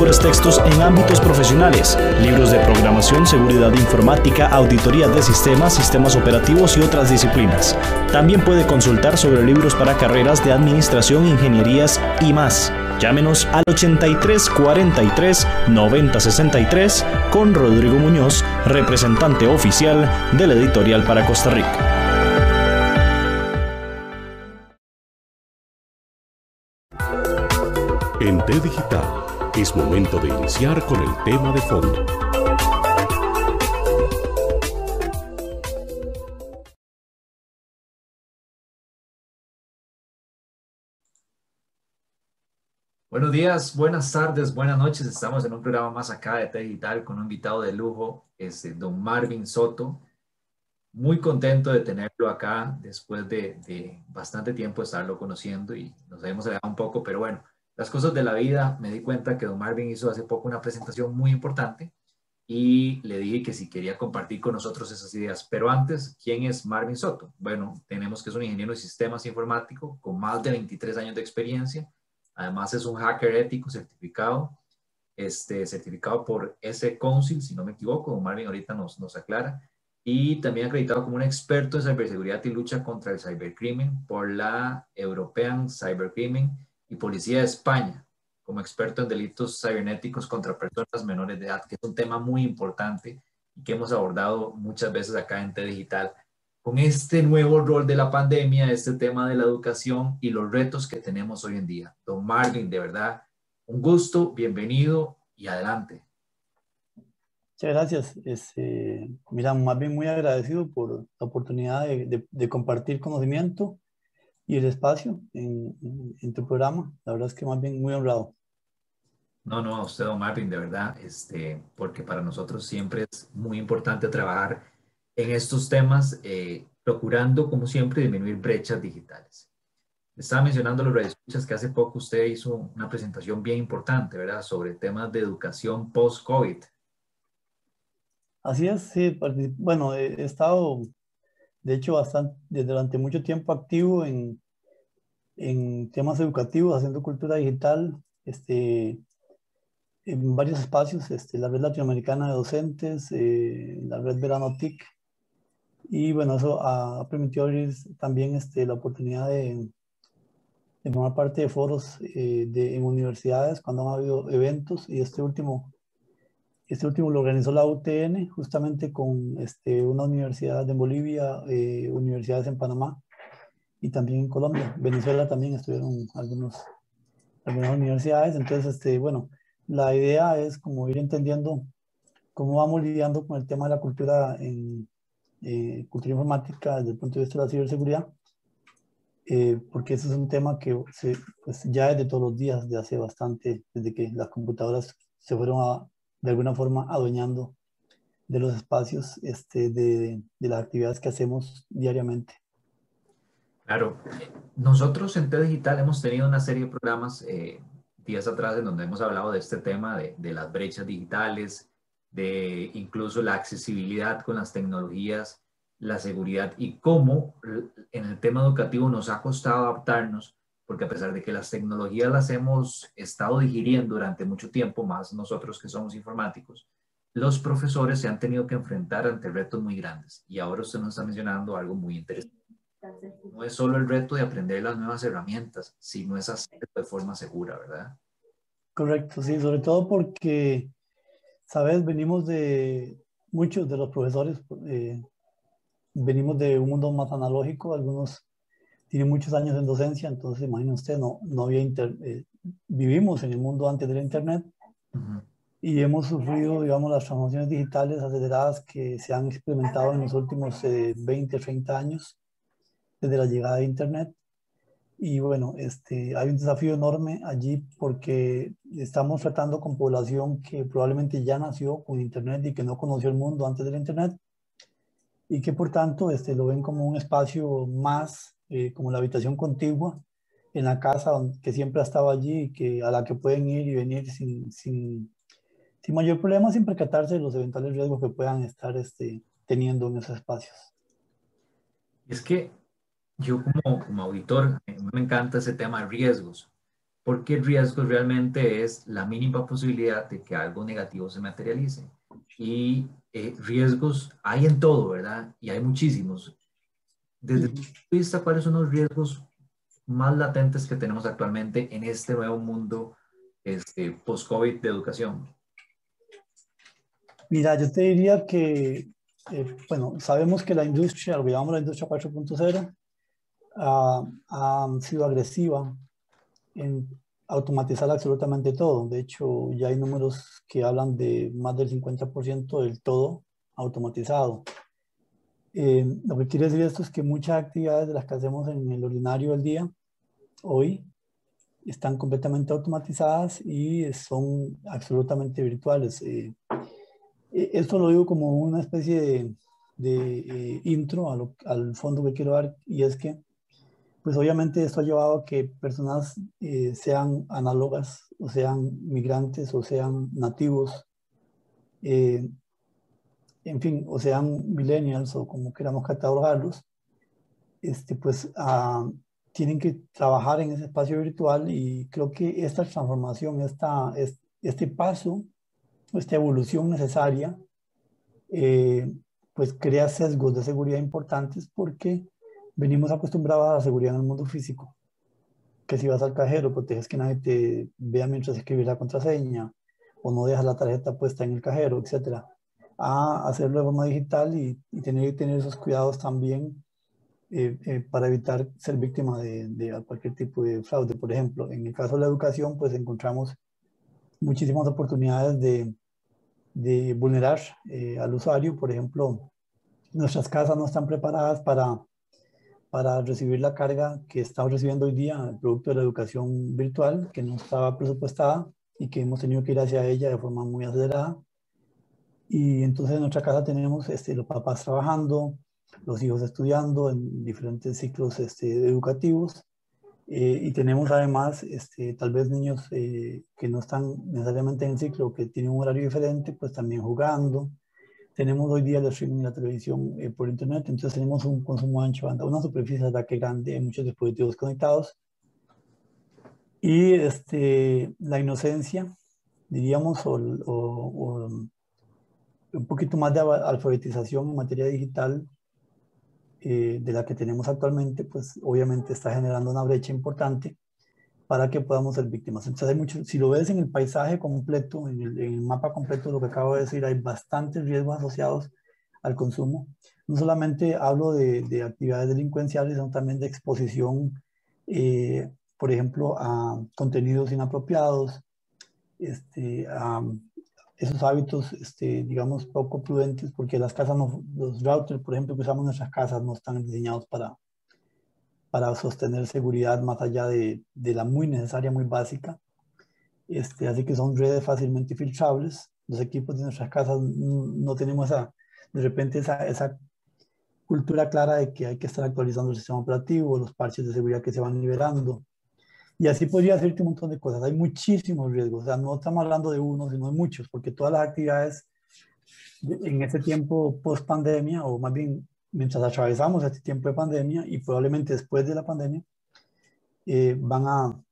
Mejores textos en ámbitos profesionales, libros de programación, seguridad informática, auditoría de sistemas, sistemas operativos y otras disciplinas. También puede consultar sobre libros para carreras de administración, ingenierías y más. Llámenos al 83 43 90 63 con Rodrigo Muñoz, representante oficial de la editorial para Costa Rica. En T Digital es momento de iniciar con el tema de fondo. Buenos días, buenas tardes, buenas noches. Estamos en un programa más acá de T Digital con un invitado de lujo, este, don Marvin Soto. Muy contento de tenerlo acá después de, de bastante tiempo estarlo conociendo y nos habíamos alejado un poco, pero bueno, las cosas de la vida, me di cuenta que don Marvin hizo hace poco una presentación muy importante y le dije que si quería compartir con nosotros esas ideas. Pero antes, ¿quién es Marvin Soto? Bueno, tenemos que es un ingeniero de sistemas informáticos con más de 23 años de experiencia Además es un hacker ético certificado, este, certificado por S Council, si no me equivoco, Marvin ahorita nos, nos aclara, y también acreditado como un experto en ciberseguridad y lucha contra el cibercrimen por la European Cybercrimen y Policía de España, como experto en delitos cibernéticos contra personas menores de edad, que es un tema muy importante y que hemos abordado muchas veces acá en T Digital con este nuevo rol de la pandemia, este tema de la educación y los retos que tenemos hoy en día. Don Marvin, de verdad, un gusto, bienvenido y adelante. Muchas gracias. Este, mira, más bien muy agradecido por la oportunidad de, de, compartir conocimiento y el espacio en, en, tu programa. La verdad es que más bien muy honrado. No, no, a usted, don Marvin, de verdad, este, porque para nosotros siempre es muy importante trabajar en estos temas, eh, procurando, como siempre, disminuir brechas digitales. Estaba mencionando los escuchas que hace poco usted hizo una presentación bien importante, ¿verdad? Sobre temas de educación post-COVID. Así es, sí. Bueno, he estado, de hecho, bastante, durante mucho tiempo activo en, en temas educativos, haciendo cultura digital, este, en varios espacios, este, la red latinoamericana de docentes, eh, la red Verano TIC, y bueno, eso ha permitido abrir también este, la oportunidad de, de formar parte de foros eh, de, en universidades cuando han habido eventos. Y este último, este último lo organizó la UTN justamente con este, una universidad en Bolivia, eh, universidades en Panamá y también en Colombia. Venezuela también estuvieron algunos, algunas universidades. Entonces, este, bueno, la idea es como ir entendiendo cómo vamos lidiando con el tema de la cultura en, eh, cultura informática desde el punto de vista de la ciberseguridad, eh, porque ese es un tema que se, pues ya es de todos los días, de hace bastante, desde que las computadoras se fueron a, de alguna forma adueñando de los espacios este, de, las actividades que hacemos diariamente. Claro, nosotros en T Digital hemos tenido una serie de programas eh, días atrás en donde hemos hablado de este tema de las brechas digitales, de incluso la accesibilidad con las tecnologías, la seguridad y cómo en el tema educativo nos ha costado adaptarnos, porque a pesar de que las tecnologías las hemos estado digiriendo durante mucho tiempo, más nosotros que somos informáticos, los profesores se han tenido que enfrentar ante retos muy grandes. Y ahora usted nos está mencionando algo muy interesante. No es solo el reto de aprender las nuevas herramientas, sino es hacerlo de forma segura, ¿verdad? Correcto, sí, sobre todo porque Sabes, venimos de, muchos de los profesores, eh, venimos de un mundo más analógico, algunos tienen muchos años en docencia, entonces imagínense usted, no, no había eh, vivimos en el mundo antes del Internet y hemos sufrido, digamos, las transformaciones digitales aceleradas que se han experimentado en los últimos 20, eh, 30 años desde la llegada de Internet. y bueno, este, hay un desafío enorme allí porque estamos tratando con población que probablemente ya nació con Internet y que no conoció el mundo antes del Internet y que por tanto este, lo ven como un espacio más, eh, como la habitación contigua en la casa que siempre ha estado allí y que, a la que pueden ir y venir sin, sin, sin mayor problema, sin percatarse de los eventuales riesgos que puedan estar este, teniendo en esos espacios. Es que yo como, como auditor me encanta ese tema de riesgos, porque riesgos realmente es la mínima posibilidad de que algo negativo se materialice. Y eh, riesgos hay en todo, ¿verdad? Y hay muchísimos. Desde tu vista, ¿cuáles son los riesgos más latentes que tenemos actualmente en este nuevo mundo este, post-COVID de educación? Mira, yo te diría que, eh, bueno, sabemos que la industria, lo que llamamos la industria 4.0, ha sido agresiva en automatizar absolutamente todo. De hecho, ya hay números que hablan de más del 50% del todo automatizado. Eh, lo que quiere decir esto es que muchas actividades de las que hacemos en el ordinario del día, hoy, están completamente automatizadas y son absolutamente virtuales. Eh, eh, esto lo digo como una especie de, de intro al fondo que quiero dar y es que pues obviamente esto ha llevado a que personas eh, sean análogas, o sean migrantes, o sean nativos, eh, en fin, o sean millennials, o como queramos catalogarlos, este, pues ah, tienen que trabajar en ese espacio virtual y creo que esta transformación, esta, este paso, esta evolución necesaria, eh, pues crea sesgos de seguridad importantes porque venimos acostumbrados a la seguridad en el mundo físico. Que si vas al cajero, proteges que nadie te vea mientras escribes la contraseña, o no dejas la tarjeta puesta en el cajero, etc. A hacerlo de forma digital y, tener que tener esos cuidados también eh, eh, para evitar ser víctima de, cualquier tipo de fraude. Por ejemplo, en el caso de la educación, pues encontramos muchísimas oportunidades de, de vulnerar eh, al usuario. Por ejemplo, nuestras casas no están preparadas para para recibir la carga que estamos recibiendo hoy día, el producto de la educación virtual, que no estaba presupuestada y que hemos tenido que ir hacia ella de forma muy acelerada. Y entonces en nuestra casa tenemos este, los papás trabajando, los hijos estudiando en diferentes ciclos este, educativos eh, y tenemos además este, tal vez niños eh, que no están necesariamente en el ciclo, que tienen un horario diferente, pues también jugando, tenemos hoy día el streaming la televisión eh, por internet, entonces tenemos un consumo ancho banda, una superficie de ataque grande en muchos dispositivos conectados. Y este, la inocencia, diríamos, o, un poquito más de alfabetización en materia digital eh, de la que tenemos actualmente, pues obviamente está generando una brecha importante para que podamos ser víctimas. Entonces hay mucho, si lo ves en el paisaje completo, en el, mapa completo lo que acabo de decir, hay bastantes riesgos asociados al consumo. No solamente hablo de, de actividades delincuenciales, sino también de exposición, eh, por ejemplo, a contenidos inapropiados, este, a esos hábitos, este, digamos, poco prudentes, porque las casas, no, los routers, por ejemplo, que usamos en nuestras casas, no están diseñados para, para sostener seguridad más allá de, de, la muy necesaria, muy básica. Este, así que son redes fácilmente filtrables. Los equipos de nuestras casas no tenemos esa, de repente esa, esa cultura clara de que hay que estar actualizando el sistema operativo, los parches de seguridad que se van liberando. Y así podría hacerte un montón de cosas. Hay muchísimos riesgos. O sea, no estamos hablando de uno, sino de muchos, porque todas las actividades en este tiempo post pandemia, o más bien mientras atravesamos este tiempo de pandemia y probablemente después de la pandemia, eh, van, a,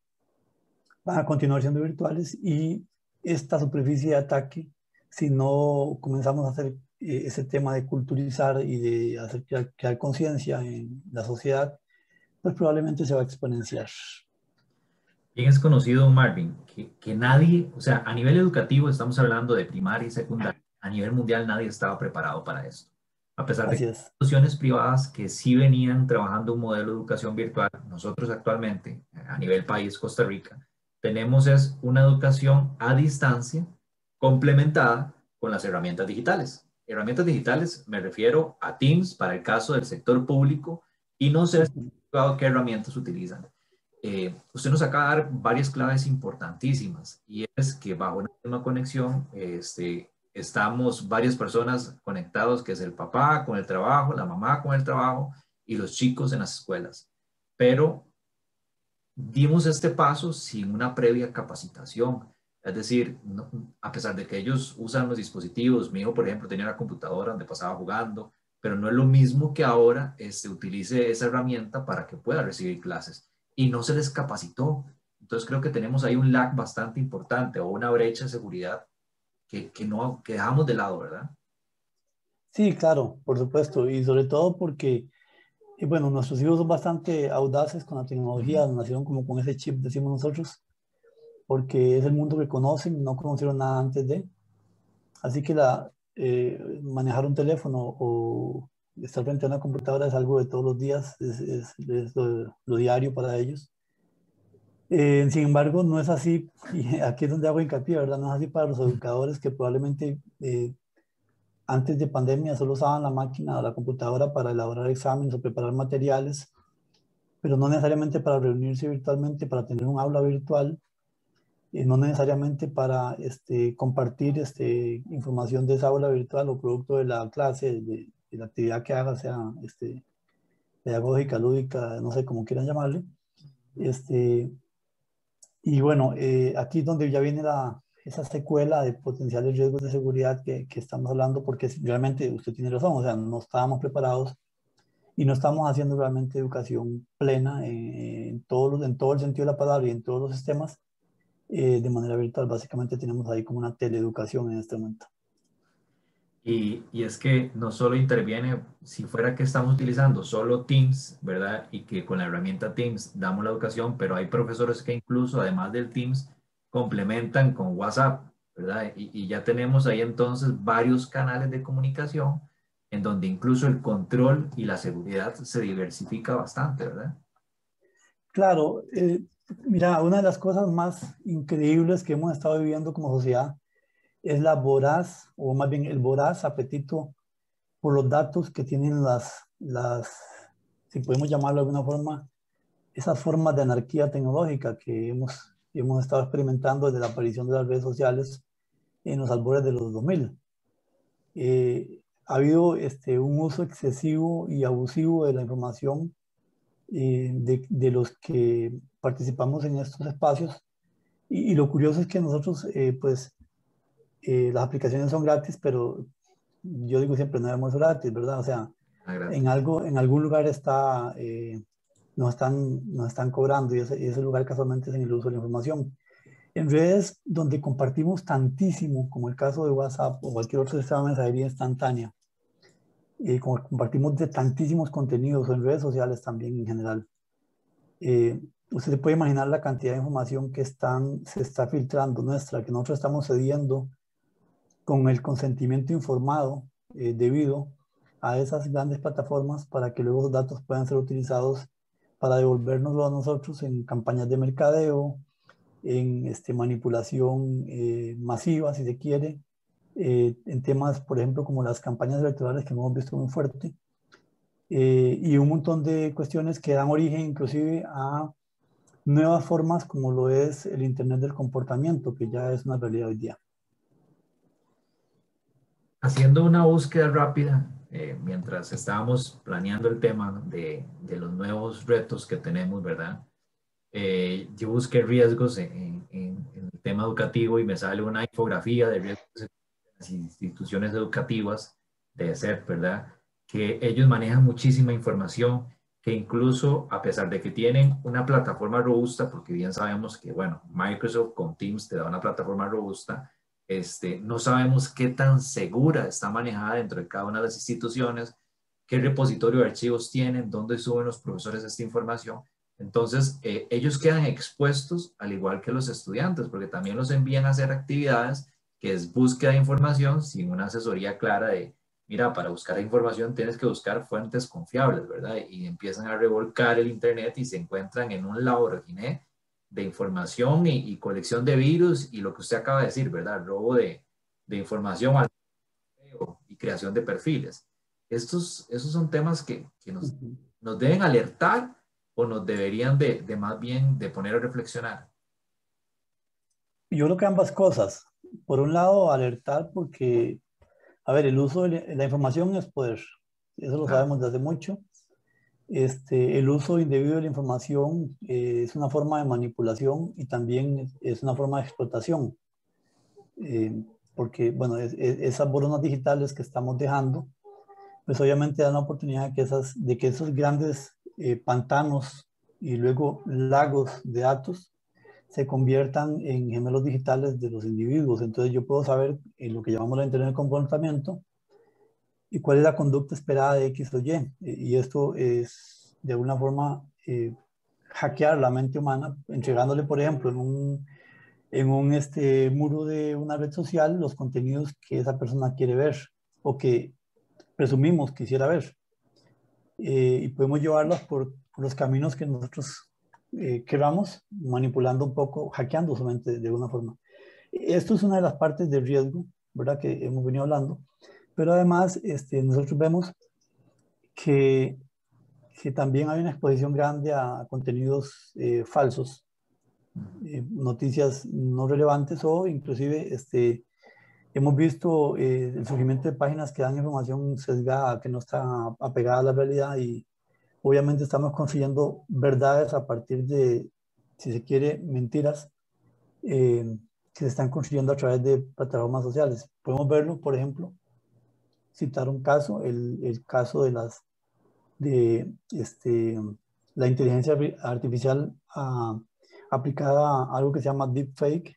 van a continuar siendo virtuales y esta superficie de ataque, si no comenzamos a hacer eh, ese tema de culturizar y de hacer crear, conciencia en la sociedad, pues probablemente se va a exponenciar. Bien es conocido, Marvin, que, que nadie, o sea, a nivel educativo estamos hablando de primaria y secundaria, a nivel mundial nadie estaba preparado para esto. A pesar de que instituciones privadas que sí venían trabajando un modelo de educación virtual, nosotros actualmente, a nivel país, Costa Rica, tenemos es una educación a distancia complementada con las herramientas digitales. Herramientas digitales me refiero a Teams para el caso del sector público y no sé qué herramientas utilizan. Eh, usted nos acaba de dar varias claves importantísimas y es que bajo una misma conexión este, estamos varias personas conectados, que es el papá con el trabajo, la mamá con el trabajo y los chicos en las escuelas. Pero dimos este paso sin una previa capacitación. Es decir, a pesar de que ellos usan los dispositivos, mi hijo, por ejemplo, tenía una computadora donde pasaba jugando, pero no es lo mismo que ahora este, utilice esa herramienta para que pueda recibir clases y no se les capacitó. Entonces creo que tenemos ahí un lag bastante importante o una brecha de seguridad que, que no que dejamos de lado, ¿verdad? Sí, claro, por supuesto, y sobre todo porque, bueno, nuestros hijos son bastante audaces con la tecnología, nacieron como con ese chip, decimos nosotros, porque es el mundo que conocen, no conocieron nada antes de. Así que la, eh, manejar un teléfono o estar frente a una computadora es algo de todos los días, es, lo, diario para ellos. Eh, sin embargo, no es así, y aquí es donde hago hincapié, ¿verdad? No es así para los educadores que probablemente eh, antes de pandemia solo usaban la máquina o la computadora para elaborar exámenes o preparar materiales, pero no necesariamente para reunirse virtualmente, para tener un aula virtual, y no necesariamente para este, compartir este, información de esa aula virtual o producto de la clase, de, la actividad que haga, sea este, pedagógica, lúdica, no sé cómo quieran llamarle. Este, y bueno, eh, aquí es donde ya viene la, esa secuela de potenciales riesgos de seguridad que, que, estamos hablando, porque realmente usted tiene razón, o sea, no estábamos preparados y no estamos haciendo realmente educación plena en, todos en todo el sentido de la palabra y en todos los sistemas eh, de manera virtual. Básicamente tenemos ahí como una teleeducación en este momento. Y, y, es que no solo interviene, si fuera que estamos utilizando solo Teams, ¿verdad? Y que con la herramienta Teams damos la educación, pero hay profesores que incluso, además del Teams, complementan con WhatsApp, ¿verdad? Y, y ya tenemos ahí entonces varios canales de comunicación en donde incluso el control y la seguridad se diversifica bastante, ¿verdad? Claro, eh, mira, una de las cosas más increíbles que hemos estado viviendo como sociedad es la voraz, o más bien el voraz apetito por los datos que tienen las, las si podemos llamarlo de alguna forma, esas formas de anarquía tecnológica que hemos, hemos estado experimentando desde la aparición de las redes sociales en los albores de los 2000. Eh, ha habido este, un uso excesivo y abusivo de la información eh, de, de, los que participamos en estos espacios. Y, lo curioso es que nosotros, eh, pues, eh, las aplicaciones son gratis, pero yo digo siempre, no debemos gratis, ¿verdad? O sea, ah, en, algo, en algún lugar está, eh, nos, están, nos están cobrando y ese, ese, lugar casualmente es en el uso de la información. En redes donde compartimos tantísimo, como el caso de WhatsApp o cualquier otro sistema de mensajería instantánea, eh, como compartimos de tantísimos contenidos en redes sociales también en general, eh, usted puede imaginar la cantidad de información que están, se está filtrando nuestra, que nosotros estamos cediendo con el consentimiento informado eh, debido a esas grandes plataformas para que luego los datos puedan ser utilizados para devolvernoslo a nosotros en campañas de mercadeo, en este, manipulación eh, masiva, si se quiere, eh, en temas, por ejemplo, como las campañas electorales que hemos visto muy fuerte, y un montón de cuestiones que dan origen inclusive a nuevas formas como lo es el Internet del comportamiento, que ya es una realidad hoy día. Haciendo una búsqueda rápida, eh, mientras estábamos planeando el tema de, de, los nuevos retos que tenemos, ¿verdad? Eh, yo busqué riesgos en, en, en, el tema educativo y me sale una infografía de riesgos en las instituciones educativas de SEP, ¿verdad? Que ellos manejan muchísima información que incluso a pesar de que tienen una plataforma robusta, porque bien sabemos que, bueno, Microsoft con Teams te da una plataforma robusta, este, no sabemos qué tan segura está manejada dentro de cada una de las instituciones, qué repositorio de archivos tienen, dónde suben los profesores esta información. Entonces, eh, ellos quedan expuestos al igual que los estudiantes, porque también los envían a hacer actividades que es búsqueda de información sin una asesoría clara de mira, para buscar información tienes que buscar fuentes confiables, ¿verdad? Y empiezan a revolcar el Internet y se encuentran en un Lamborghini de información y, colección de virus y lo que usted acaba de decir, ¿verdad? Robo de, de información y creación de perfiles. Estos, esos son temas que, que nos, nos, deben alertar o nos deberían de, de más bien de poner a reflexionar? Yo creo que ambas cosas. Por un lado, alertar porque, a ver, el uso de la información es poder. Eso lo sabemos desde mucho. Este, el uso indebido de la información eh, es una forma de manipulación y también es una forma de explotación. Eh, porque, bueno, esas boronas digitales que estamos dejando, pues obviamente dan la oportunidad de que, de esos grandes eh, pantanos y luego lagos de datos se conviertan en gemelos digitales de los individuos. Entonces yo puedo saber en lo que llamamos la Internet del comportamiento y cuál es la conducta esperada de X o Y. Y esto es de alguna forma eh, hackear la mente humana, entregándole, por ejemplo, en un, en un este, muro de una red social los contenidos que esa persona quiere ver o que presumimos quisiera ver. Eh, y podemos llevarlos por, por, los caminos que nosotros eh, queramos, manipulando un poco, hackeando su mente de alguna forma. Esto es una de las partes del riesgo, ¿verdad? Que hemos venido hablando. Pero además, este, nosotros vemos que, que también hay una exposición grande a contenidos eh, falsos, eh, noticias no relevantes o inclusive este, hemos visto eh, el surgimiento de páginas que dan información sesgada, que no está apegada a la realidad y obviamente estamos construyendo verdades a partir de, si se quiere, mentiras que se están construyendo a través de plataformas sociales. Podemos verlo, por ejemplo, citar un caso, el, el caso de las de este, la inteligencia artificial ah, aplicada a algo que se llama deepfake,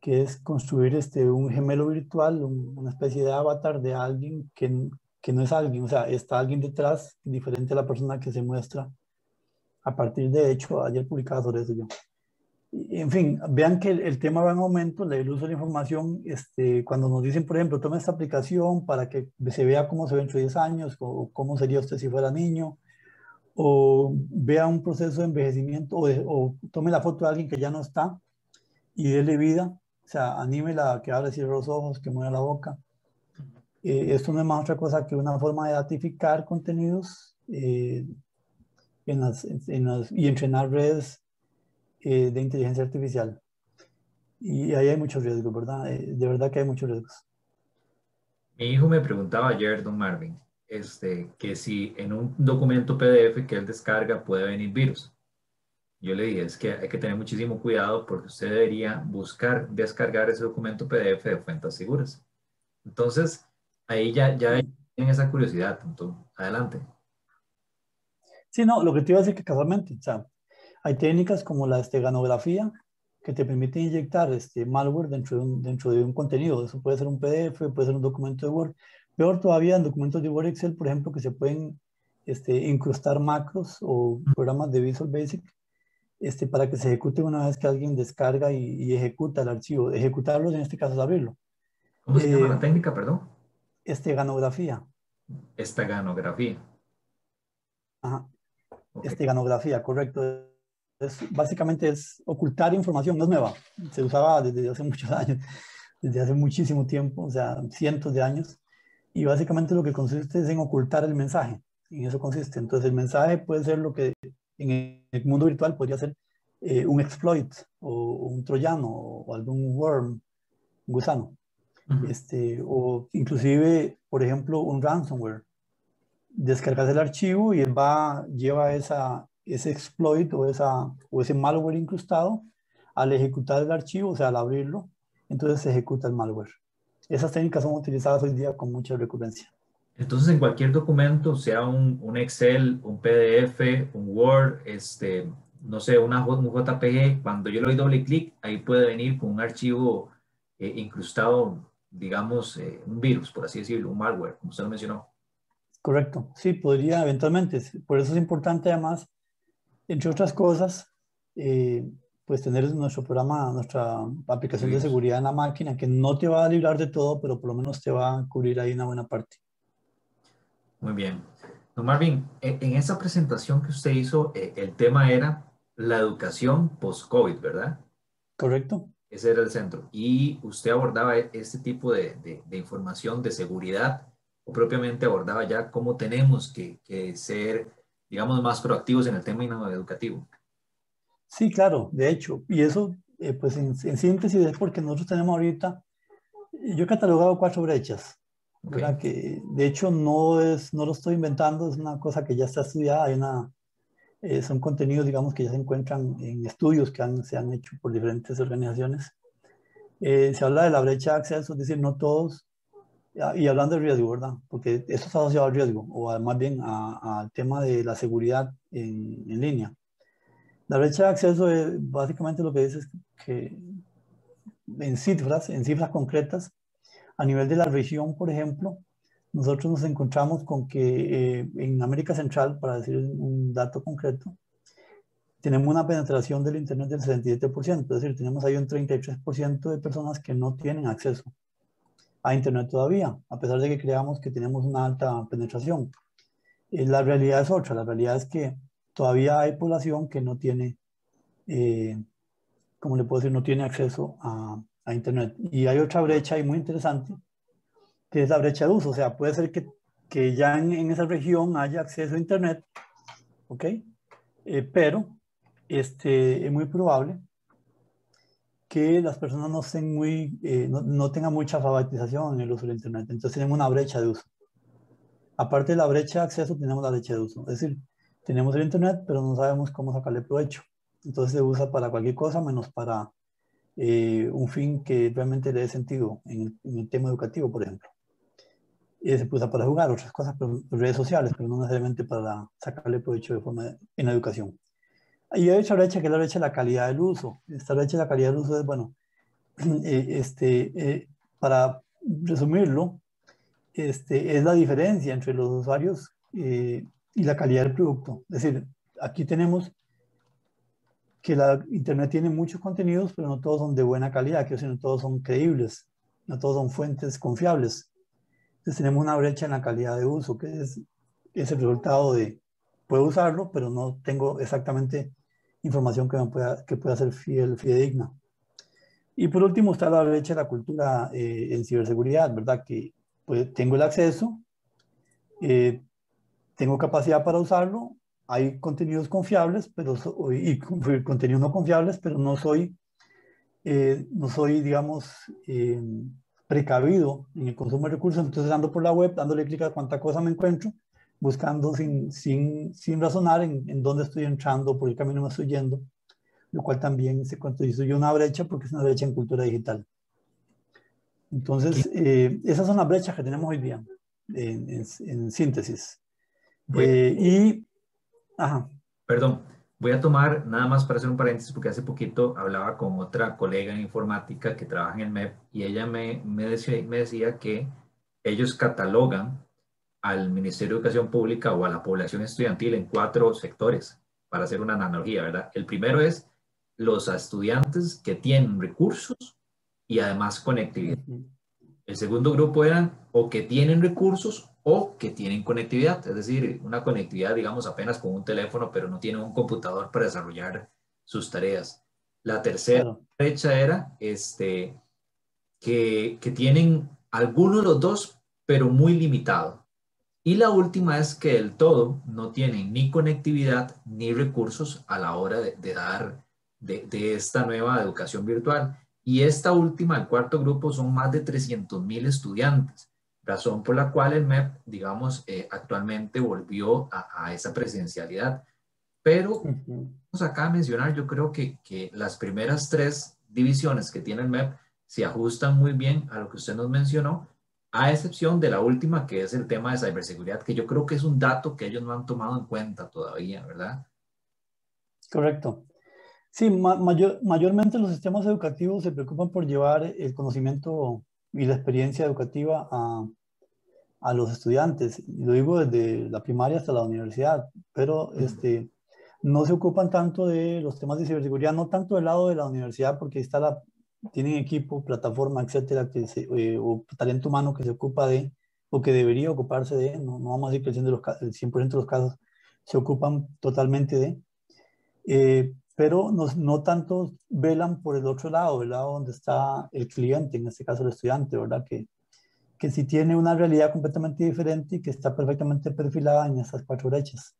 que es construir este, un gemelo virtual, una especie de avatar de alguien que, que, no es alguien, o sea, está alguien detrás, diferente a la persona que se muestra. A partir de hecho, ayer publicaba sobre eso yo en fin, vean que el, tema va en aumento, el uso de la información, este, cuando nos dicen, por ejemplo, tome esta aplicación para que se vea cómo se ve dentro de 10 años, o cómo sería usted si fuera niño, o vea un proceso de envejecimiento, o, tome la foto de alguien que ya no está y déle vida, o sea, anímela que abra y cierre los ojos, que mueva la boca. Eh, esto no es más otra cosa que una forma de datificar contenidos eh, en las, en las, y entrenar redes eh, de inteligencia artificial. Y ahí hay muchos riesgos, ¿verdad? Eh, de verdad que hay muchos riesgos. Mi hijo me preguntaba ayer, don Marvin, este, que si en un documento PDF que él descarga puede venir virus. Yo le dije, es que hay que tener muchísimo cuidado porque usted debería buscar descargar ese documento PDF de fuentes seguras. Entonces, ahí ya, ya tienen esa curiosidad. Entonces, adelante. Sí, no, lo que te iba a decir que casualmente, o sea, hay técnicas como la esteganografía que te permiten inyectar este malware dentro de, un, dentro de un contenido. Eso puede ser un PDF, puede ser un documento de Word. Peor todavía en documentos de Word Excel, por ejemplo, que se pueden este, incrustar macros o programas de Visual Basic este, para que se ejecute una vez que alguien descarga y, ejecuta el archivo. Ejecutarlos en este caso es abrirlo. ¿Cómo se llama la eh, técnica, perdón? Esteganografía. Esteganografía. Ajá. Esteganografía, correcto básicamente es ocultar información, no es nueva, se usaba desde hace muchos años, desde hace muchísimo tiempo, o sea, cientos de años, y básicamente lo que consiste es en ocultar el mensaje, en eso consiste. Entonces el mensaje puede ser lo que en el mundo virtual podría ser eh, un exploit o un troyano o algún worm, un gusano, este, o inclusive, por ejemplo, un ransomware. Descargas el archivo y él va, lleva esa, ese exploit o, esa, o ese malware incrustado al ejecutar el archivo, o sea, al abrirlo, entonces se ejecuta el malware. Esas técnicas son utilizadas hoy día con mucha recurrencia. Entonces, en cualquier documento, sea un, un Excel, un PDF, un Word, este, no sé, una, un JPG, cuando yo le doy doble clic, ahí puede venir con un archivo eh, incrustado, digamos, eh, un virus, por así decirlo, un malware, como usted lo mencionó. Correcto, sí, podría eventualmente. Por eso es importante además entre otras cosas, eh, pues tener nuestro programa, nuestra aplicación de seguridad en la máquina, que no te va a librar de todo, pero por lo menos te va a cubrir ahí una buena parte. Muy bien. Don Marvin, e, en esa presentación que usted hizo, eh, el tema era la educación post-COVID, ¿verdad? Correcto. Ese era el centro. Y usted abordaba este tipo de, de, información de seguridad o propiamente abordaba ya cómo tenemos que, que ser digamos, más proactivos en el tema educativo. Sí, claro, de hecho, y eso, eh, pues en, síntesis es porque nosotros tenemos ahorita, yo he catalogado cuatro brechas, ¿verdad? Que de hecho no, es, no lo estoy inventando, es una cosa que ya está estudiada, hay una, eh, son contenidos, digamos, que ya se encuentran en estudios que han, se han hecho por diferentes organizaciones. Eh, se habla de la brecha de acceso, es decir, no todos, y hablando de riesgo, ¿verdad? Porque esto está asociado al riesgo, o más bien al tema de la seguridad en, en línea. La brecha de acceso es, básicamente lo que dice es que en cifras, en cifras concretas, a nivel de la región, por ejemplo, nosotros nos encontramos con que eh, en América Central, para decir un dato concreto, tenemos una penetración del Internet del 77%, es decir, tenemos ahí un 33% de personas que no tienen acceso a Internet todavía, a pesar de que creamos que tenemos una alta penetración. Eh, la realidad es otra, la realidad es que todavía hay población que no tiene, eh, como le puedo decir, no tiene acceso a, a, Internet. Y hay otra brecha ahí muy interesante, que es la brecha de uso. O sea, puede ser que, que ya en, en, esa región haya acceso a Internet, ¿ok? Eh, pero este, es muy probable que las personas no, estén muy, eh, no, no, tengan mucha alfabetización en el uso del Internet. Entonces tenemos una brecha de uso. Aparte de la brecha de acceso, tenemos la brecha de uso. Es decir, tenemos el Internet, pero no sabemos cómo sacarle provecho. Entonces se usa para cualquier cosa menos para eh, un fin que realmente le dé sentido en el, tema educativo, por ejemplo. Y se usa para jugar, otras cosas, pero, redes sociales, pero no necesariamente para sacarle provecho de forma en la educación. Y hay otra brecha que es la brecha de la calidad del uso. Esta brecha de la calidad del uso es, bueno, eh, este, eh, para resumirlo, este, es la diferencia entre los usuarios y la calidad del producto. Es decir, aquí tenemos que la Internet tiene muchos contenidos, pero no todos son de buena calidad, que no todos son creíbles, no todos son fuentes confiables. Entonces tenemos una brecha en la calidad de uso, que es, es el resultado de, puedo usarlo, pero no tengo exactamente información que, me pueda, que pueda ser fiel, fidedigna. Y por último está la brecha de la cultura eh, en ciberseguridad, ¿verdad? Que pues, tengo el acceso, eh, tengo capacidad para usarlo, hay contenidos confiables pero y contenidos no confiables, pero no soy, eh, no soy digamos, eh, precavido en el consumo de recursos, entonces ando por la web, dándole clic a cuánta cosa me encuentro, buscando sin, sin, sin razonar en, en, dónde estoy entrando, por el camino me estoy yendo, lo cual también se constituye una brecha porque es una brecha en cultura digital. Entonces, eh, esas son las brechas que tenemos hoy día, en, en, en síntesis. Eh, y, Perdón, voy a tomar nada más para hacer un paréntesis porque hace poquito hablaba con otra colega en informática que trabaja en el MEP y ella me, me, decía, me decía que ellos catalogan al Ministerio de Educación Pública o a la población estudiantil en cuatro sectores, para hacer una analogía, ¿verdad? El primero es los estudiantes que tienen recursos y además conectividad. El segundo grupo eran o que tienen recursos o que tienen conectividad, es decir, una conectividad, digamos, apenas con un teléfono, pero no tienen un computador para desarrollar sus tareas. La tercera brecha era este, que, que tienen alguno de los dos, pero muy limitado. Y la última es que del todo no tienen ni conectividad ni recursos a la hora de, de dar de, de, esta nueva educación virtual. Y esta última, el cuarto grupo, son más de 300 mil estudiantes razón por la cual el MEP, digamos, eh, actualmente volvió a, esa presencialidad. Pero, vamos acá a mencionar, yo creo que, que, las primeras tres divisiones que tiene el MEP se ajustan muy bien a lo que usted nos mencionó, a excepción de la última, que es el tema de ciberseguridad, que yo creo que es un dato que ellos no han tomado en cuenta todavía, ¿verdad? Correcto. Sí, mayor, mayormente los sistemas educativos se preocupan por llevar el conocimiento y la experiencia educativa a, a los estudiantes. Lo digo desde la primaria hasta la universidad, pero este, no se ocupan tanto de los temas de ciberseguridad, no tanto del lado de la universidad, porque está la, tienen equipo, plataforma, etcétera, que eh, o talento humano que se ocupa de, o que debería ocuparse de, no, no vamos a decir que el 100%, de los casos se ocupan totalmente de, eh, pero no, no tanto velan por el otro lado, el lado donde está el cliente, en este caso el estudiante, ¿verdad? Que, que sí tiene una realidad completamente diferente y que está perfectamente perfilada en esas cuatro brechas.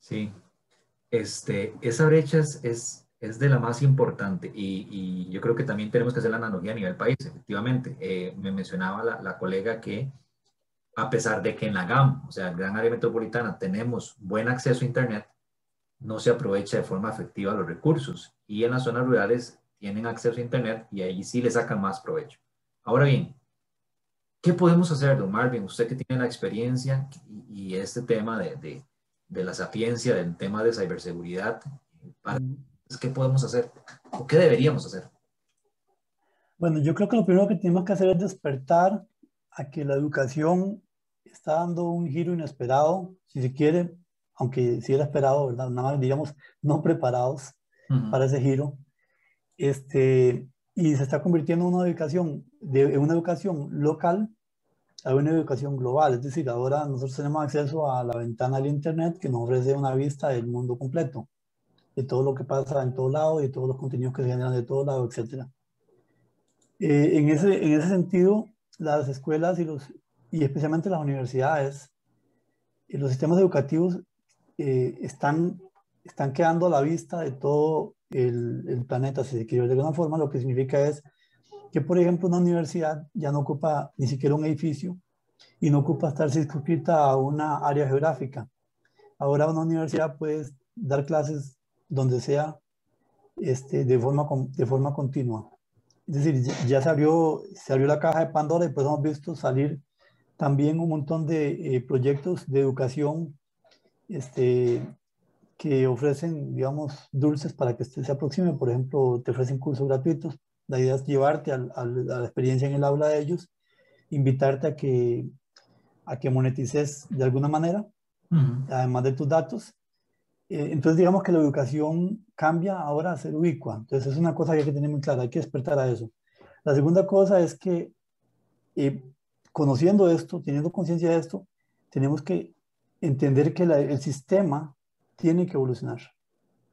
Sí, este, esa brecha es, es, de la más importante y, yo creo que también tenemos que hacer la analogía a nivel país, efectivamente. Eh, me mencionaba la, colega que a pesar de que en la GAM, o sea, gran área metropolitana, tenemos buen acceso a Internet, no se aprovecha de forma efectiva los recursos y en las zonas rurales tienen acceso a Internet y ahí sí le sacan más provecho. Ahora bien, ¿qué podemos hacer, don Marvin? Usted que tiene la experiencia y, este tema de, de, de, la sapiencia, del tema de ciberseguridad, ¿qué podemos hacer? ¿O qué deberíamos hacer? Bueno, yo creo que lo primero que tenemos que hacer es despertar a que la educación está dando un giro inesperado, si se quiere, aunque sí era esperado, ¿verdad? Nada más, digamos, no preparados para ese giro. Este, y se está convirtiendo en una educación, de una educación local a una educación global. Es decir, ahora nosotros tenemos acceso a la ventana del Internet que nos ofrece una vista del mundo completo, de todo lo que pasa en todo lado, de todos los contenidos que se generan de todo lado, etc. Eh, en, ese, en ese sentido, las escuelas y, los, y especialmente las universidades y los sistemas educativos eh, están, están quedando a la vista de todo el, el, planeta, si se quiere. De alguna forma, lo que significa es que, por ejemplo, una universidad ya no ocupa ni siquiera un edificio y no ocupa estar circunscrita a una área geográfica. Ahora una universidad puede dar clases donde sea este, de, forma, de forma continua. Es decir, ya se abrió, se abrió la caja de Pandora y pues hemos visto salir también un montón de eh, proyectos de educación este, que ofrecen, digamos, dulces para que usted se aproxime. Por ejemplo, te ofrecen cursos gratuitos. La idea es llevarte a, la experiencia en el aula de ellos, invitarte a que, a que monetices de alguna manera, además de tus datos. Eh, entonces, digamos que la educación cambia ahora a ser ubicua. Entonces, es una cosa que hay que tener muy clara, hay que despertar a eso. La segunda cosa es que, eh, conociendo esto, teniendo conciencia de esto, tenemos que entender que el sistema tiene que evolucionar.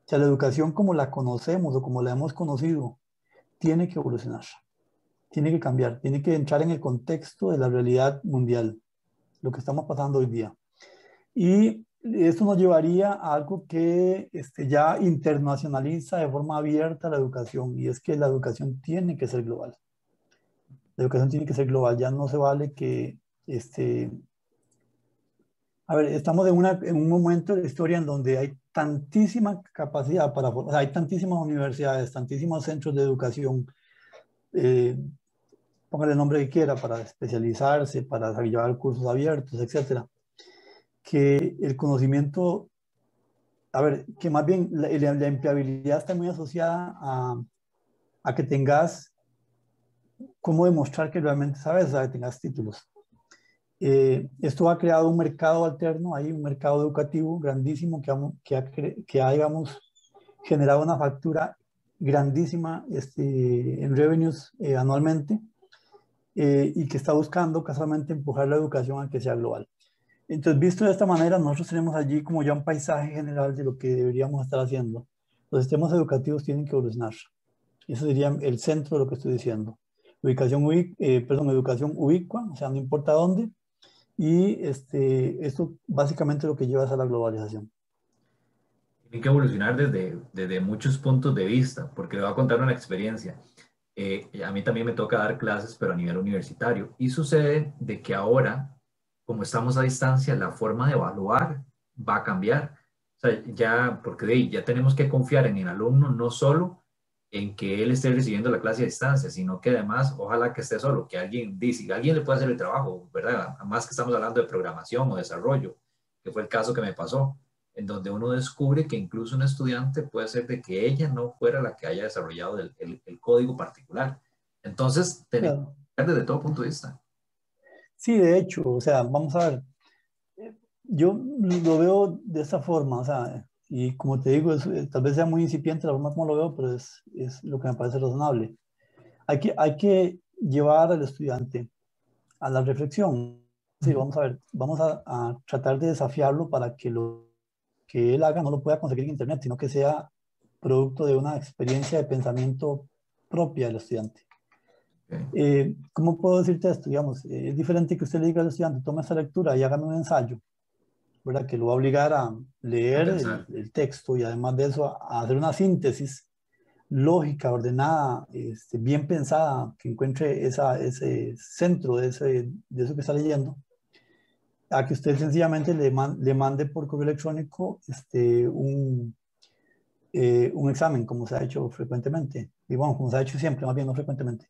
O sea, la educación como la conocemos o como la hemos conocido, tiene que evolucionar, tiene que cambiar, tiene que entrar en el contexto de la realidad mundial, lo que estamos pasando hoy día. Y esto nos llevaría a algo que este, ya internacionaliza de forma abierta la educación, y es que la educación tiene que ser global. La educación tiene que ser global, ya no se vale que este, a ver, estamos en, una, en, un momento de la historia en donde hay tantísima capacidad para, o sea, hay tantísimas universidades, tantísimos centros de educación, eh, póngale el nombre que quiera, para especializarse, para llevar cursos abiertos, etcétera, que el conocimiento, a ver, que más bien la, empleabilidad está muy asociada a, a que tengas cómo demostrar que realmente sabes, o que tengas títulos. Eh, esto ha creado un mercado alterno, hay un mercado educativo grandísimo que, que, ha, que ha, digamos, generado una factura grandísima este, en revenues eh, anualmente eh, y que está buscando casualmente empujar la educación a que sea global. Entonces, visto de esta manera, nosotros tenemos allí como ya un paisaje general de lo que deberíamos estar haciendo. Los sistemas educativos tienen que evolucionar. Eso sería el centro de lo que estoy diciendo. Ubicación, perdón, educación ubicua, o sea, no importa dónde, y este, esto básicamente lo que lleva es a la globalización. Tiene que evolucionar desde, desde muchos puntos de vista, porque le voy a contar una experiencia. Eh, a mí también me toca dar clases, pero a nivel universitario. Y sucede de que ahora, como estamos a distancia, la forma de evaluar va a cambiar. O sea, ya, porque ya tenemos que confiar en el alumno no solo en que él esté recibiendo la clase a distancia, sino que además, ojalá que esté solo, que alguien dice, alguien le pueda hacer el trabajo, ¿verdad? Más que estamos hablando de programación o desarrollo, que fue el caso que me pasó, en donde uno descubre que incluso un estudiante puede ser de que ella no fuera la que haya desarrollado el, el, código particular. Entonces, tenemos desde todo punto de vista. Sí, de hecho, o sea, vamos a ver, yo lo veo de esa forma, o sea, y como te digo, eh, tal vez sea muy incipiente la forma como lo veo, pero es, es lo que me parece razonable. Hay que, hay que llevar al estudiante a la reflexión. Sí, vamos a ver, vamos a, a, tratar de desafiarlo para que lo que él haga no lo pueda conseguir en Internet, sino que sea producto de una experiencia de pensamiento propia del estudiante. Eh, ¿Cómo puedo decirte esto? Digamos, eh, es diferente que usted le diga al estudiante, tome esta lectura y hágame un ensayo ¿verdad? Que lo va a obligar a leer el, texto y además de eso a, hacer una síntesis lógica, ordenada, este, bien pensada, que encuentre esa, ese centro de, ese, de eso que está leyendo, a que usted sencillamente le, le mande por correo electrónico este, un, eh, un examen, como se ha hecho frecuentemente, y bueno, como se ha hecho siempre, más bien no frecuentemente.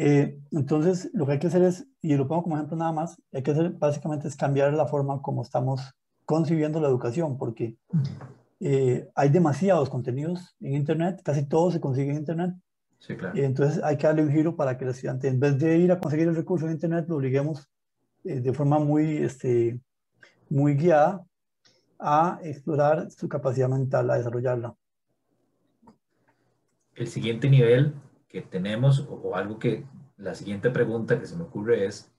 Eh, entonces, lo que hay que hacer es, y lo pongo como ejemplo nada más, hay que hacer básicamente es cambiar la forma como estamos concibiendo la educación, porque eh, hay demasiados contenidos en Internet, casi todo se consigue en Internet. Sí, claro. entonces hay que darle un giro para que el estudiante, en vez de ir a conseguir el recurso en Internet, lo obliguemos eh, de forma muy, este, muy guiada a explorar su capacidad mental, a desarrollarla. El siguiente nivel que tenemos, o, algo que la siguiente pregunta que se me ocurre es,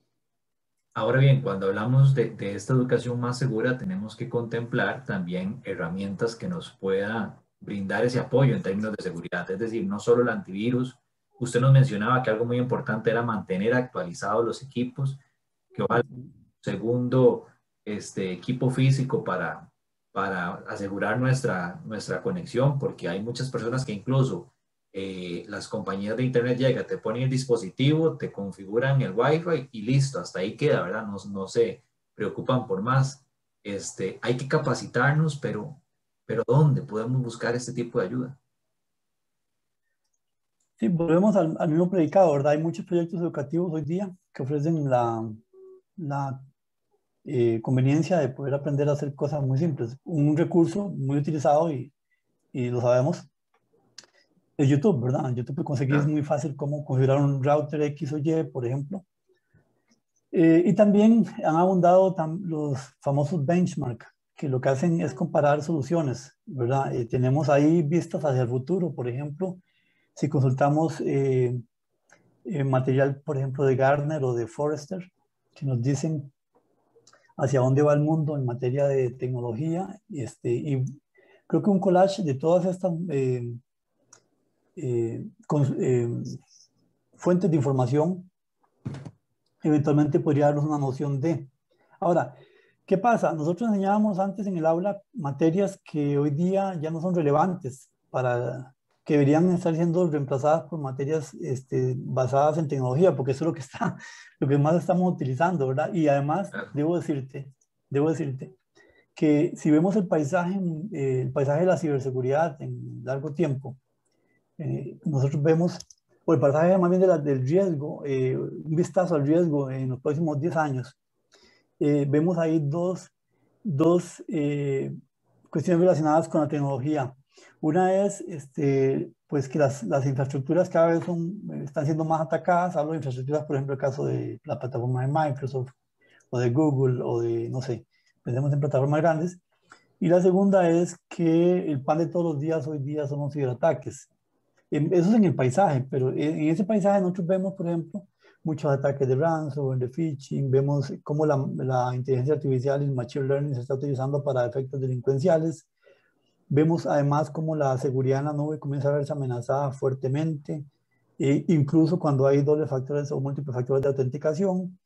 ahora bien, cuando hablamos de, esta educación más segura, tenemos que contemplar también herramientas que nos puedan brindar ese apoyo en términos de seguridad, es decir, no solo el antivirus. Usted nos mencionaba que algo muy importante era mantener actualizados los equipos, que va segundo este, equipo físico para, para asegurar nuestra, nuestra conexión, porque hay muchas personas que incluso eh, las compañías de internet llegan, te ponen el dispositivo, te configuran el wifi y listo, hasta ahí queda, ¿verdad? No, no se preocupan por más. Este, hay que capacitarnos, pero, pero ¿dónde podemos buscar este tipo de ayuda? Sí, volvemos al, mismo predicado, ¿verdad? Hay muchos proyectos educativos hoy día que ofrecen la, la eh, conveniencia de poder aprender a hacer cosas muy simples. Un recurso muy utilizado y, y lo sabemos es YouTube, ¿verdad? En YouTube conseguir es muy fácil cómo configurar un router X o Y, por ejemplo. Eh, y también han abundado los famosos benchmark, que lo que hacen es comparar soluciones, ¿verdad? Eh, tenemos ahí vistas hacia el futuro, por ejemplo, si consultamos eh, material, por ejemplo, de Gartner o de Forrester, que nos dicen hacia dónde va el mundo en materia de tecnología, este, y creo que un collage de todas estas eh, con, eh, fuentes de información, eventualmente podría darnos una noción de. Ahora, ¿qué pasa? Nosotros enseñábamos antes en el aula materias que hoy día ya no son relevantes para que deberían estar siendo reemplazadas por materias este, basadas en tecnología, porque eso es lo que está, lo que más estamos utilizando, ¿verdad? Y además, debo decirte, debo decirte que si vemos el paisaje, eh, el paisaje de la ciberseguridad en largo tiempo, eh, nosotros vemos, o el pasaje más bien de la, del riesgo, eh, un vistazo al riesgo en los próximos 10 años, eh, vemos ahí dos, dos cuestiones relacionadas con la tecnología. Una es este, pues que las, las, infraestructuras cada vez son, están siendo más atacadas. Hablo de infraestructuras, por ejemplo, el caso de la plataforma de Microsoft o de Google o de, no sé, pensemos en plataformas grandes. Y la segunda es que el pan de todos los días hoy día son los ciberataques. Eso es en el paisaje, pero en ese paisaje nosotros vemos, por ejemplo, muchos ataques de ransomware, de phishing, vemos cómo la, la, inteligencia artificial y el machine learning se está utilizando para efectos delincuenciales. Vemos además cómo la seguridad en la nube comienza a verse amenazada fuertemente, e incluso cuando hay dobles factores o múltiples factores de autenticación.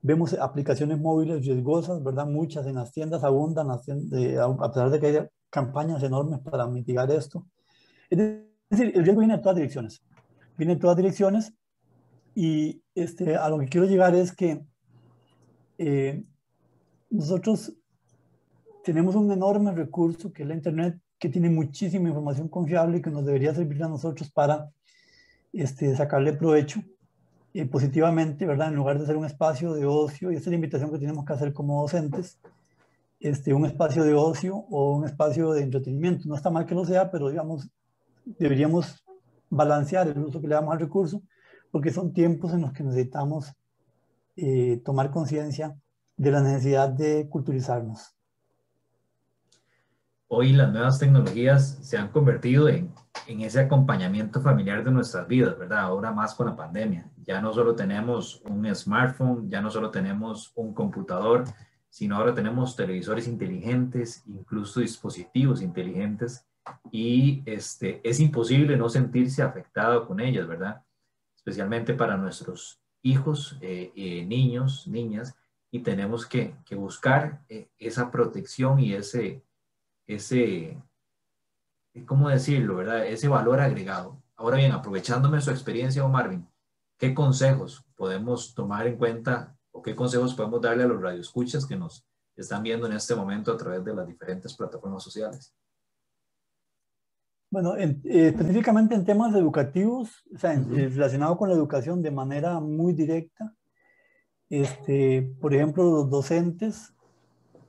Vemos aplicaciones móviles riesgosas, ¿verdad? Muchas en las tiendas abundan, a pesar de que hay campañas enormes para mitigar esto. Es decir, el riesgo viene de todas direcciones. Viene de todas direcciones y este, a lo que quiero llegar es que eh, nosotros tenemos un enorme recurso que es la Internet, que tiene muchísima información confiable y que nos debería servir a nosotros para este, sacarle provecho eh, positivamente, ¿verdad? En lugar de ser un espacio de ocio, y esta es la invitación que tenemos que hacer como docentes, este, un espacio de ocio o un espacio de entretenimiento. No está mal que lo sea, pero digamos, deberíamos balancear el uso que le damos al recurso, porque son tiempos en los que necesitamos eh, tomar conciencia de la necesidad de culturizarnos. Hoy las nuevas tecnologías se han convertido en, en ese acompañamiento familiar de nuestras vidas, ¿verdad? Ahora más con la pandemia. Ya no solo tenemos un smartphone, ya no solo tenemos un computador, sino ahora tenemos televisores inteligentes, incluso dispositivos inteligentes y este, es imposible no sentirse afectado con ellas, ¿verdad? Especialmente para nuestros hijos, eh, eh, niños, niñas, y tenemos que, buscar eh, esa protección y ese, ese, ¿cómo decirlo, verdad? Ese valor agregado. Ahora bien, aprovechándome su experiencia, Marvin, ¿qué consejos podemos tomar en cuenta o qué consejos podemos darle a los radioescuchas que nos están viendo en este momento a través de las diferentes plataformas sociales? Bueno, eh, específicamente en temas educativos, o sea, eh, relacionado con la educación de manera muy directa, este, por ejemplo, los docentes,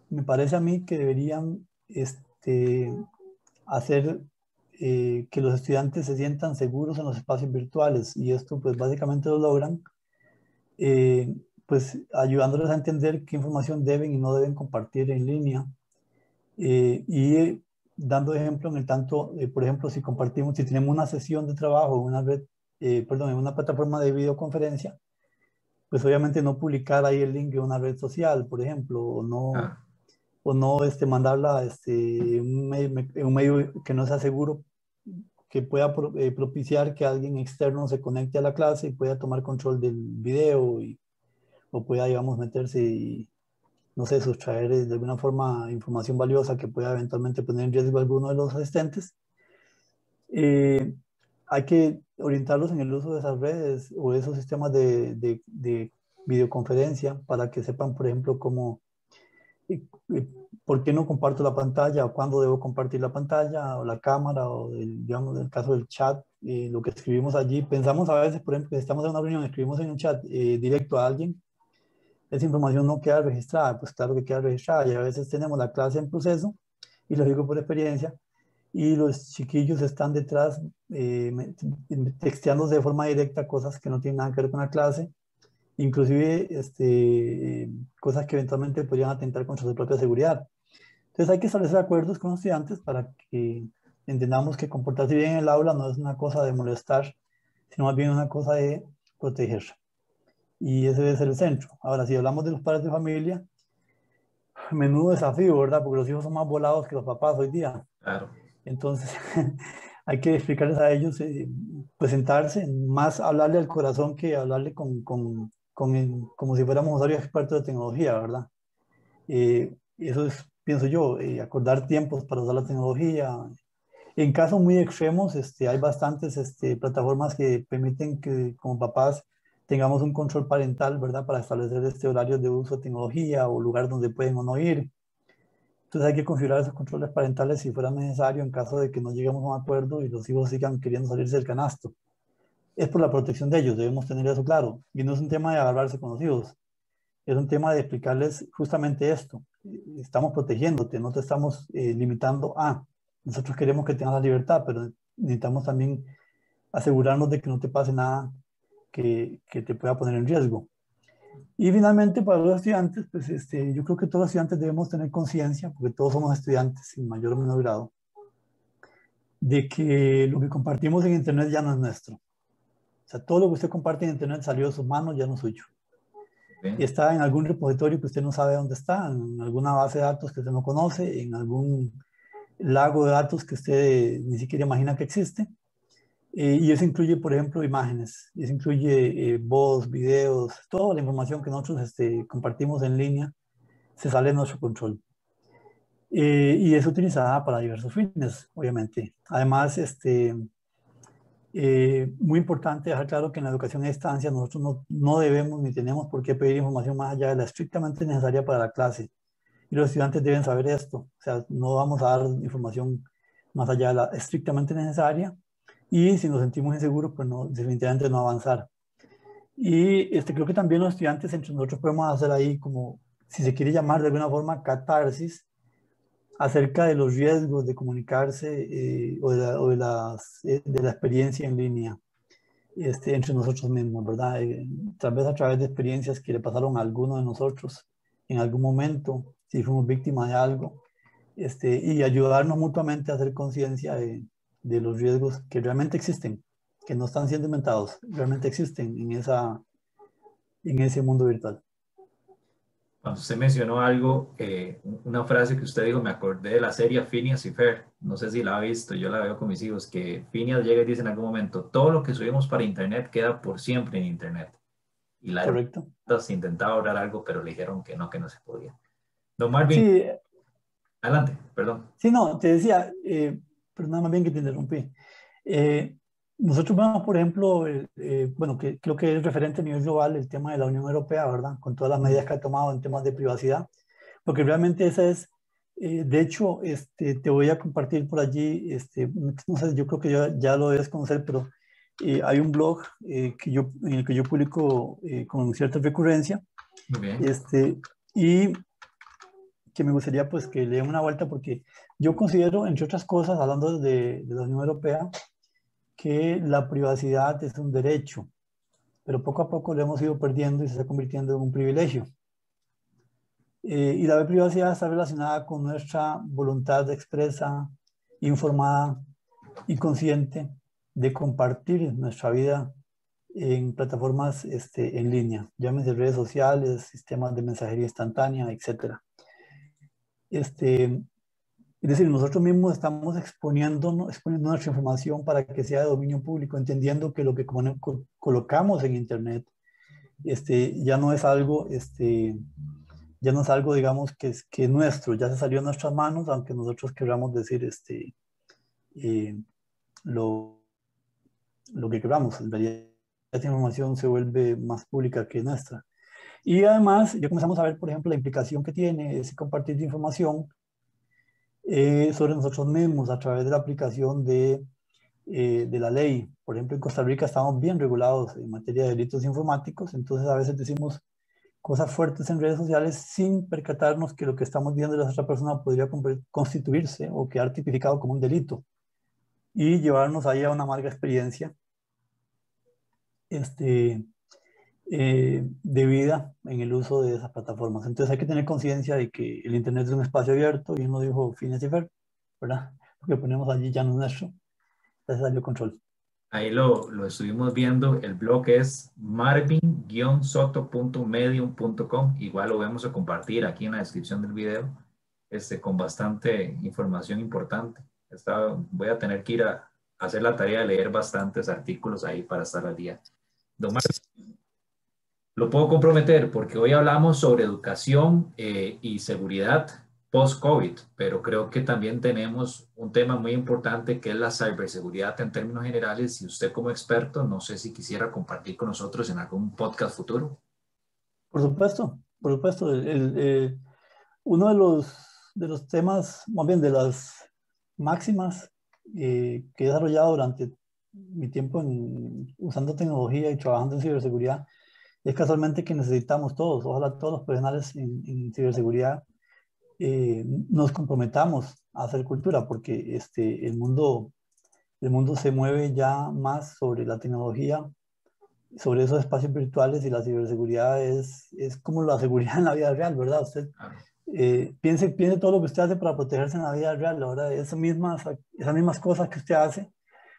me parece a mí que deberían este, hacer eh, que los estudiantes se sientan seguros en los espacios virtuales y esto pues básicamente lo logran pues ayudándoles a entender qué información deben y no deben compartir en línea y dando ejemplo en el tanto, eh, por ejemplo, si compartimos, si tenemos una sesión de trabajo en una red, eh, perdón, en una plataforma de videoconferencia, pues obviamente no publicar ahí el link de una red social, por ejemplo, o no, ah. o no este, mandarla este, un, medio, un medio que no sea seguro, que pueda eh, propiciar que alguien externo se conecte a la clase y pueda tomar control del video y, o pueda, digamos, meterse y, no sé, sustraer de alguna forma información valiosa que pueda eventualmente poner en riesgo a alguno de los asistentes. Eh, hay que orientarlos en el uso de esas redes o esos sistemas de, de, videoconferencia para que sepan, por ejemplo, cómo, eh, eh, por qué no comparto la pantalla o cuándo debo compartir la pantalla o la cámara o, digamos, en el caso del chat, lo que escribimos allí. Pensamos a veces, por ejemplo, que estamos en una reunión, escribimos en un chat directo a alguien esa información no queda registrada, pues claro que queda registrada y a veces tenemos la clase en proceso y lo digo por experiencia y los chiquillos están detrás eh, texteándose de forma directa cosas que no tienen nada que ver con la clase, inclusive este, cosas que eventualmente podrían atentar contra su propia seguridad. Entonces hay que establecer acuerdos con los estudiantes para que entendamos que comportarse bien en el aula no es una cosa de molestar, sino más bien una cosa de proteger y ese debe ser el centro. Ahora, si hablamos de los padres de familia, menudo desafío, ¿verdad? Porque los hijos son más volados que los papás hoy día. Claro. Entonces, hay que explicarles a ellos, eh, presentarse, más hablarle al corazón que hablarle con, con, con como si fuéramos usuarios expertos de tecnología, ¿verdad? Eh, eso es, pienso yo, eh, acordar tiempos para usar la tecnología. En casos muy extremos, este, hay bastantes este, plataformas que permiten que como papás tengamos un control parental, ¿verdad? Para establecer este horario de uso de tecnología o lugar donde pueden o no ir. Entonces hay que configurar esos controles parentales si fuera necesario en caso de que no lleguemos a un acuerdo y los hijos sigan queriendo salirse del canasto. Es por la protección de ellos, debemos tener eso claro. Y no es un tema de agarrarse con los hijos, es un tema de explicarles justamente esto. Estamos protegiéndote, no te estamos eh, limitando a. Nosotros queremos que tengas la libertad, pero necesitamos también asegurarnos de que no te pase nada que, que, te pueda poner en riesgo. Y finalmente, para los estudiantes, pues este, yo creo que todos los estudiantes debemos tener conciencia, porque todos somos estudiantes en mayor o menor grado, de que lo que compartimos en Internet ya no es nuestro. O sea, todo lo que usted comparte en Internet salió de sus manos, ya no es suyo. Y está en algún repositorio que usted no sabe dónde está, en alguna base de datos que usted no conoce, en algún lago de datos que usted ni siquiera imagina que existe. Eh, y eso incluye, por ejemplo, imágenes, eso incluye eh, voz, videos, toda la información que nosotros este, compartimos en línea se sale de nuestro control. Eh, y es utilizada para diversos fines, obviamente. Además, este, muy importante dejar claro que en la educación a distancia nosotros no, no, debemos ni tenemos por qué pedir información más allá de la estrictamente necesaria para la clase. Y los estudiantes deben saber esto. O sea, no vamos a dar información más allá de la estrictamente necesaria y si nos sentimos inseguros, pues no, definitivamente no avanzar. Y este, creo que también los estudiantes entre nosotros podemos hacer ahí como, si se quiere llamar de alguna forma, catarsis acerca de los riesgos de comunicarse eh, o, de la, o de, las, eh, de, la, experiencia en línea este, entre nosotros mismos, ¿verdad? Eh, tal vez a través de experiencias que le pasaron a alguno de nosotros en algún momento, si fuimos víctimas de algo, este, y ayudarnos mutuamente a hacer conciencia de, de los riesgos que realmente existen, que no están siendo inventados, realmente existen en, esa, en ese mundo virtual. Cuando usted mencionó algo, eh, una frase que usted dijo, me acordé de la serie Phineas y Fer. No sé si la ha visto, yo la veo con mis hijos, que Phineas llega y dice en algún momento, todo lo que subimos para Internet queda por siempre en Internet. y la Correcto. se intentaba ahorrar algo, pero le dijeron que no, que no se podía. Don Marvin, Sí, adelante, perdón. Sí, no, te decía, eh, pero nada más bien que te interrumpí. Eh, nosotros vemos, por ejemplo, eh, eh, bueno, que creo que es referente a nivel global el tema de la Unión Europea, ¿verdad? Con todas las medidas que ha tomado en temas de privacidad, porque realmente esa es, eh, de hecho, este, te voy a compartir por allí, este, no sé, yo creo que ya, ya lo debes conocer, pero eh, hay un blog eh, que yo, en el que yo publico eh, con cierta recurrencia, Muy bien. este, y que me gustaría pues que le den una vuelta porque yo considero, entre otras cosas, hablando de, de la Unión Europea, que la privacidad es un derecho, pero poco a poco lo hemos ido perdiendo y se está convirtiendo en un privilegio. Eh, y la privacidad está relacionada con nuestra voluntad expresa, informada y consciente de compartir nuestra vida en plataformas este, en línea, llámese redes sociales, sistemas de mensajería instantánea, etc. Este, es decir, nosotros mismos estamos exponiendo, nuestra información para que sea de dominio público, entendiendo que lo que co- co- colocamos en Internet este, ya no es algo, este, ya no es algo, digamos, que es, que es nuestro, ya se salió de nuestras manos, aunque nosotros queramos decir este, eh, lo, lo que queramos. En realidad, esta información se vuelve más pública que nuestra. Y además, ya comenzamos a ver, por ejemplo, la implicación que tiene ese compartir de información eh, sobre nosotros mismos a través de la aplicación de, eh, de la ley. Por ejemplo, en Costa Rica estamos bien regulados en materia de delitos informáticos, entonces a veces decimos cosas fuertes en redes sociales sin percatarnos que lo que estamos viendo de la otra persona podría constituirse o quedar tipificado como un delito y llevarnos ahí a una amarga experiencia este, eh, de vida en el uso de esas plataformas. Entonces hay que tener conciencia de que el Internet es un espacio abierto, y uno dijo Phineas y Ferb, ¿verdad? Lo que ponemos allí ya no es nuestro, ya salió control. Ahí lo, lo estuvimos viendo. El blog es marvin-soto.medium.com. Igual lo vamos a compartir aquí en la descripción del video este, con bastante información importante. Está, voy a tener que ir a, a hacer la tarea de leer bastantes artículos ahí para estar al día. Don Marvin, lo puedo comprometer porque hoy hablamos sobre educación eh, y seguridad post-COVID, pero creo que también tenemos un tema muy importante que es la ciberseguridad en términos generales y usted como experto, no sé si quisiera compartir con nosotros en algún podcast futuro. Por supuesto, por supuesto. El, el, eh, uno de los, de los temas, más bien de las máximas eh, que he desarrollado durante mi tiempo en, usando tecnología y trabajando en ciberseguridad es casualmente que necesitamos todos, ojalá todos los profesionales en, en ciberseguridad eh, nos comprometamos a hacer cultura, porque este, el, mundo, el mundo se mueve ya más sobre la tecnología, sobre esos espacios virtuales y la ciberseguridad es, es como la seguridad en la vida real, ¿verdad? Usted eh, piense, piense todo lo que usted hace para protegerse en la vida real, ahora esas mismas, esas mismas cosas que usted hace,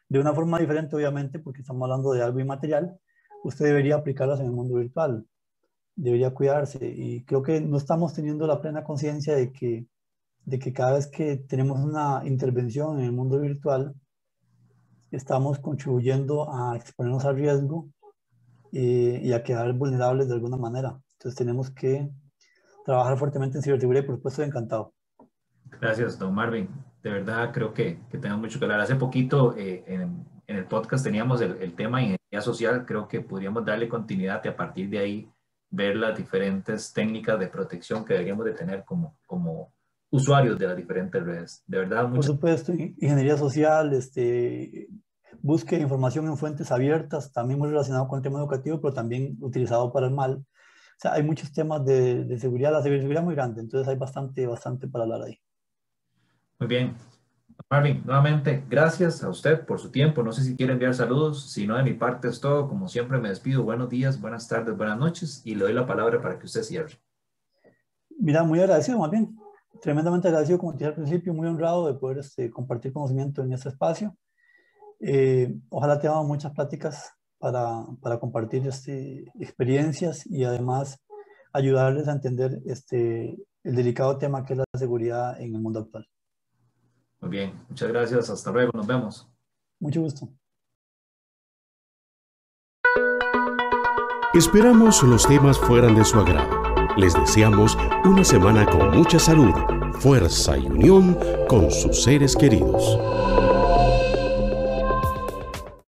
de una forma diferente obviamente, porque estamos hablando de algo inmaterial, usted debería aplicarlas en el mundo virtual debería cuidarse y creo que no estamos teniendo la plena conciencia de que, de que cada vez que tenemos una intervención en el mundo virtual, estamos contribuyendo a exponernos al riesgo eh, y a quedar vulnerables de alguna manera. Entonces tenemos que trabajar fuertemente en ciberseguridad y por supuesto encantado. Gracias, don Marvin. De verdad creo que, que tenemos mucho que hablar. Hace poquito eh, en, en, el podcast teníamos el, el tema de ingeniería social. Creo que podríamos darle continuidad y a partir de ahí ver las diferentes técnicas de protección que deberíamos de tener como, como usuarios de las diferentes redes. De verdad, Por supuesto, ingeniería social, este, busque información en fuentes abiertas, también muy relacionado con el tema educativo, pero también utilizado para el mal. O sea, hay muchos temas de, de seguridad, la ciberseguridad es muy grande, entonces hay bastante, bastante para hablar ahí. Muy bien. Marvin, nuevamente, gracias a usted por su tiempo. No sé si quiere enviar saludos. Si no, de mi parte es todo. Como siempre, me despido. Buenos días, buenas tardes, buenas noches y le doy la palabra para que usted cierre. Mira, muy agradecido, más bien. Tremendamente agradecido, como te dije al principio, muy honrado de poder este, compartir conocimiento en este espacio. Eh, ojalá tengamos muchas pláticas para, para compartir este, experiencias y además ayudarles a entender este, el delicado tema que es la seguridad en el mundo actual. Muy bien, muchas gracias. Hasta luego, nos vemos. Mucho gusto. Esperamos los temas fueran de su agrado. Les deseamos una semana con mucha salud, fuerza y unión con sus seres queridos.